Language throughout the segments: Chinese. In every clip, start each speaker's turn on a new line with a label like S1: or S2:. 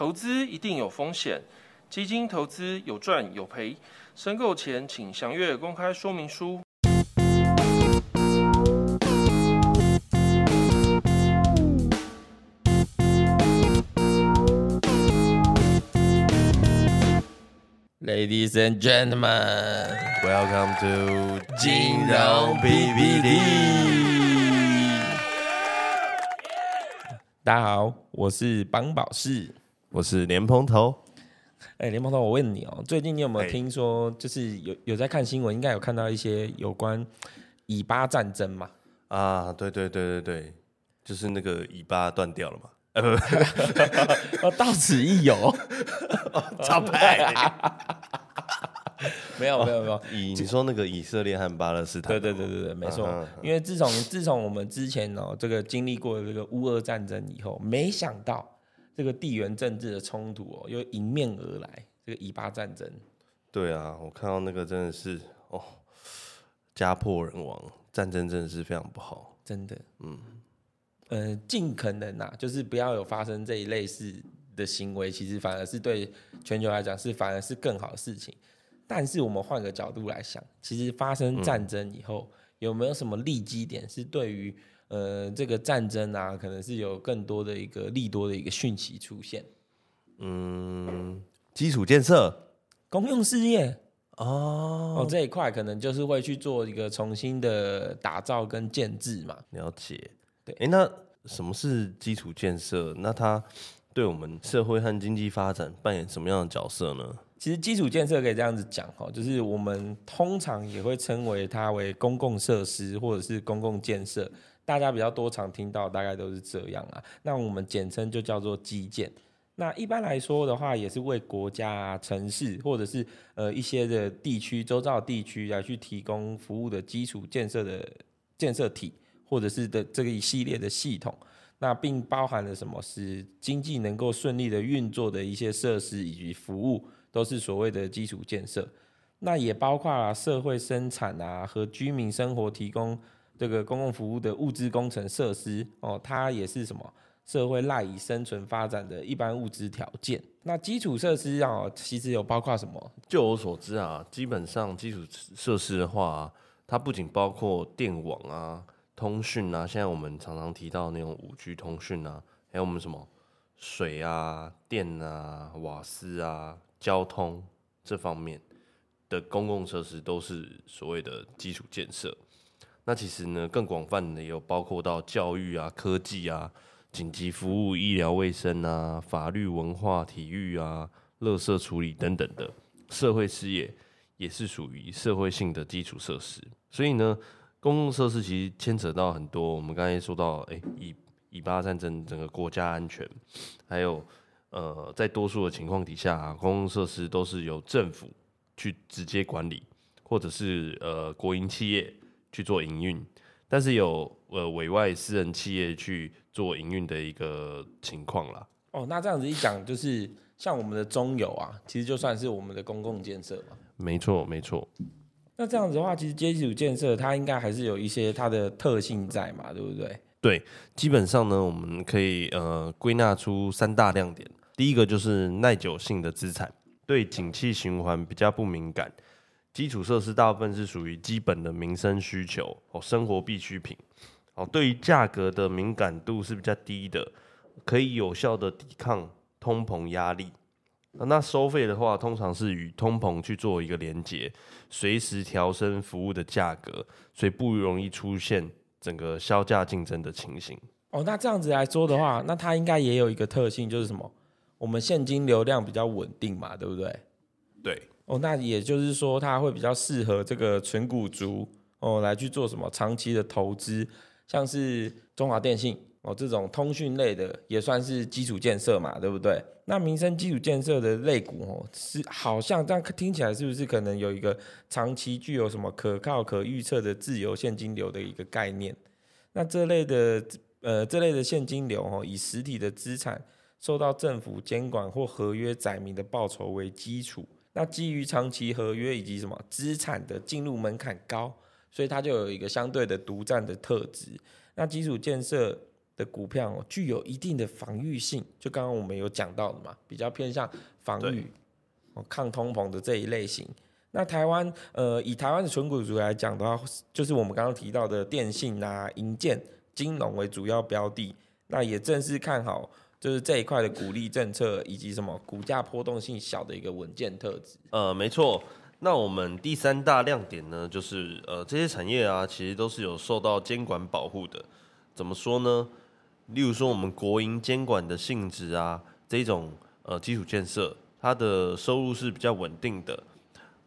S1: 投资一定有风险，基金投资有赚有赔，申购前请详阅公开说明书。
S2: Ladies and gentlemen,
S3: Welcome to
S2: 金融 PPT。大家好，我是邦宝士。
S3: 我是莲蓬头。
S2: 哎，莲蓬头，我问你哦，最近你有没有
S3: 哎
S2: 听说，就是有有在看新闻，应该有看到一些有关以巴战争嘛？
S3: 啊，对对对对对，就是那个以巴断掉了嘛。呃，不不，
S2: 哦，到此一游。
S3: 超派。
S2: 没有没有没有，
S3: 以你说那个以色列和巴勒斯坦，
S2: 对对对对对，没错
S3: 嗯。
S2: 因为自从自从我们之前哦，这个经历过这个乌俄战争以后，没想到这个地缘政治的冲突哦，又迎面而来，这个以巴战争。
S3: 对啊，我看到那个真的是哦，家破人亡，战争真的是非常不好。
S2: 真的，嗯，呃，尽可能啊，就是不要有发生这一类似的行为，其实反而是对全球来讲是反而是更好的事情。但是我们换个角度来想，其实发生战争以后，有没有什么利基点是对于呃这个战争啊，可能是有更多的一个利多的一个讯息出现？
S3: 嗯，基础建设
S2: 公用事业
S3: 哦，
S2: 哦这一块，可能就是会去做一个重新的打造跟建制嘛。
S3: 了解。
S2: 对
S3: 哎，那什么是基础建设？那它对我们社会和经济发展扮演什么样的角色呢？
S2: 其实基础建设可以这样子讲哈，就是我们通常也会称为它为公共设施或者是公共建设，大家比较多常听到大概都是这样啊。那我们简称就叫做基建。那一般来说的话，也是为国家啊、城市或者是呃一些的地区、周遭地区来去提供服务的基础建设的建设体，或者是的这个一系列的系统。那并包含了什么是经济能够顺利的运作的一些设施以及服务，都是所谓的基础建设。那也包括了社会生产啊和居民生活提供这个公共服务的物资工程设施哦，它也是什么社会赖以生存发展的一般物质条件。那基础设施啊，其实有包括什么？
S3: 就我所知啊，基本上基础设施的话、它不仅包括电网啊、通讯啊，现在我们常常提到那种五 G 通讯啊，还有我们什么水啊、电啊、瓦斯啊、交通这方面的公共设施，都是所谓的基础建设。那其实呢，更广泛的有包括到教育啊、科技啊、紧急服务、医疗卫生啊、法律、文化、体育啊、垃圾处理等等的社会事业，也是属于社会性的基础设施。所以呢，公共设施其实牵扯到很多。我们刚才说到，哎、以以巴战争整个国家安全，还有呃，在多数的情况底下、啊，公共设施都是由政府去直接管理，或者是呃国营企业去做营运，但是有呃委外私人企业去做营运的一个情况啦。
S2: 哦，那这样子一讲，就是像我们的中油啊，其实就算是我们的公共建设嘛。
S3: 没错，没错。
S2: 那这样子的话，其实基础建设它应该还是有一些它的特性在嘛，对不对？
S3: 对，基本上呢，我们可以呃归纳出三大亮点。第一个就是耐久性的资产，对景气循环比较不敏感。基础设施大部分是属于基本的民生需求哦，生活必需品哦，对于价格的敏感度是比较低的，可以有效的抵抗通膨压力。那收费的话，通常是与通膨去做一个连接，随时调升服务的价格，所以不容易出现整个销价竞争的情形。
S2: 哦，那这样子来说的话，那它应该也有一个特性，就是什么？我们现金流量比较稳定嘛，对不对？
S3: 对，
S2: 哦，那也就是说，它会比较适合这个纯股族哦来去做什么长期的投资，像是中华电信哦这种通讯类的，也算是基础建设嘛，对不对？那民生基础建设的类股哦，是好像这样听起来是不是可能有一个长期具有什么可靠、可预测的自由现金流的一个概念？那这类的呃这类的现金流哦，以实体的资产受到政府监管或合约载明的报酬为基础。那基于长期合约以及什么资产的进入门槛高，所以它就有一个相对的独占的特质。那基础建设的股票哦，具有一定的防御性，就刚刚我们有讲到的嘛，比较偏向防御、哦抗通膨的这一类型。那台湾呃，以台湾的纯股族来讲的话，就是我们刚刚提到的电信啊、银建、金融为主要标的，那也正是看好就是这一块的鼓励政策以及什么股价波动性小的一个稳健特质。
S3: 呃，没错。那我们第三大亮点呢，就是呃这些产业啊，其实都是有受到监管保护的。怎么说呢？例如说我们国营监管的性质啊，这种呃基础建设，它的收入是比较稳定的。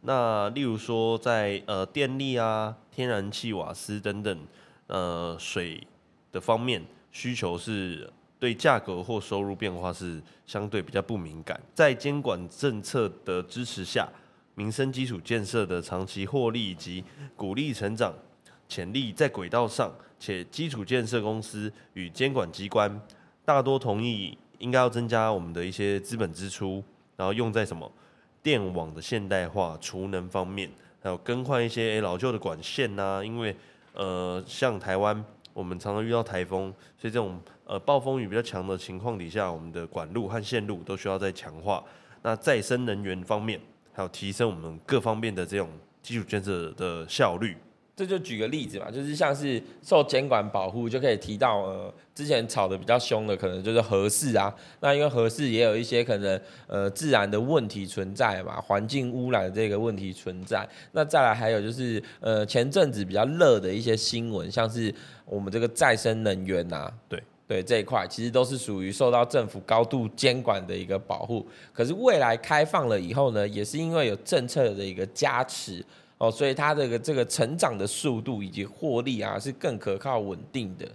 S3: 那例如说在呃电力啊、天然气、瓦斯等等呃水的方面，需求是对价格或收入变化是相对比较不敏感。在监管政策的支持下，民生基础建设的长期获利以及鼓励成长潜力在轨道上，且基础建设公司与监管机关大多同意应该要增加我们的一些资本支出，然后用在什么？电网的现代化、储能方面，还有更换一些老旧的管线呐、因为呃，像台湾，我们常常遇到台风，所以这种呃暴风雨比较强的情况底下，我们的管路和线路都需要再强化。那再生能源方面，还有提升我们各方面的这种基础建设的效率。
S2: 这就举个例子嘛，就是像是受监管保护，就可以提到呃，之前吵的比较凶的，可能就是核市啊。那因为核市也有一些可能呃自然的问题存在嘛，环境污染这个问题存在。那再来还有就是呃前阵子比较热的一些新闻，像是我们这个再生能源呐、
S3: 对
S2: 对这一块，其实都是属于受到政府高度监管的一个保护。可是未来开放了以后呢，也是因为有政策的一个加持。哦，所以它这个这个成长的速度以及获利啊，是更可靠稳定的。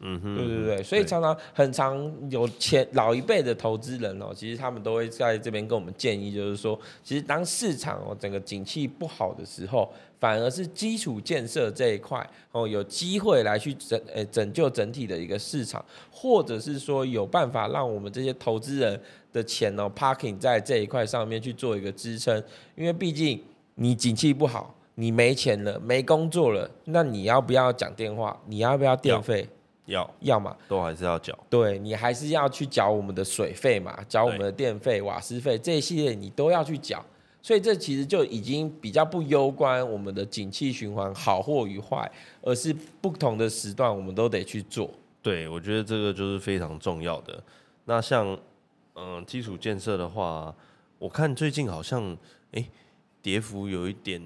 S3: 嗯哼，
S2: 对对对，所以常常很常有前老一辈的投资人哦，其实他们都会在这边跟我们建议，就是说，其实当市场哦整个景气不好的时候，反而是基础建设这一块哦有机会来去拯呃拯救整体的一个市场，或者是说有办法让我们这些投资人的钱哦 parking 在这一块上面去做一个支撑，因为毕竟。你景气不好，你没钱了，没工作了，那你要不要讲电话？你要不要电费？
S3: 要
S2: 要嘛，
S3: 都还是要缴。
S2: 对你还是要去缴我们的水费嘛，缴我们的电费、瓦斯费这一系列你都要去缴，所以这其实就已经比较不攸关我们的景气循环好或与坏，而是不同的时段我们都得去做。
S3: 对，我觉得这个就是非常重要的。那像嗯基础建设的话，我看最近好像哎。跌幅有一点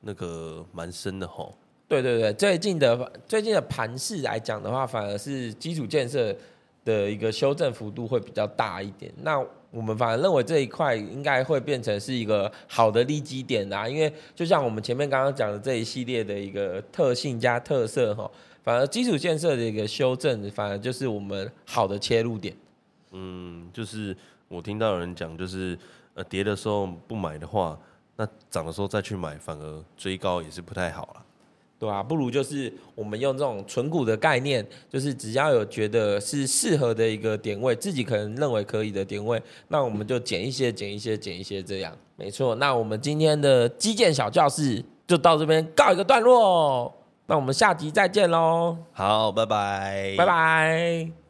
S3: 那个蛮深的吼。
S2: 对对对，最近的最近的盘势来讲的话，反而是基础建设的一个修正幅度会比较大一点。那我们反而认为这一块应该会变成是一个好的利基点啦，因为就像我们前面刚刚讲的这一系列的一个特性加特色哈，反而基础建设的一个修正，反而就是我们好的切入点。
S3: 嗯，就是我听到有人讲，就是呃跌的时候不买的话。那涨的时候再去买，反而追高也是不太好了，
S2: 对啊，不如就是我们用这种纯股的概念，就是只要有觉得是适合的一个点位，自己可能认为可以的点位，那我们就减一些，减一些，减一些，这样没错。那我们今天的基建小教室就到这边告一个段落，那我们下集再见喽，
S3: 好，拜拜，
S2: 拜拜。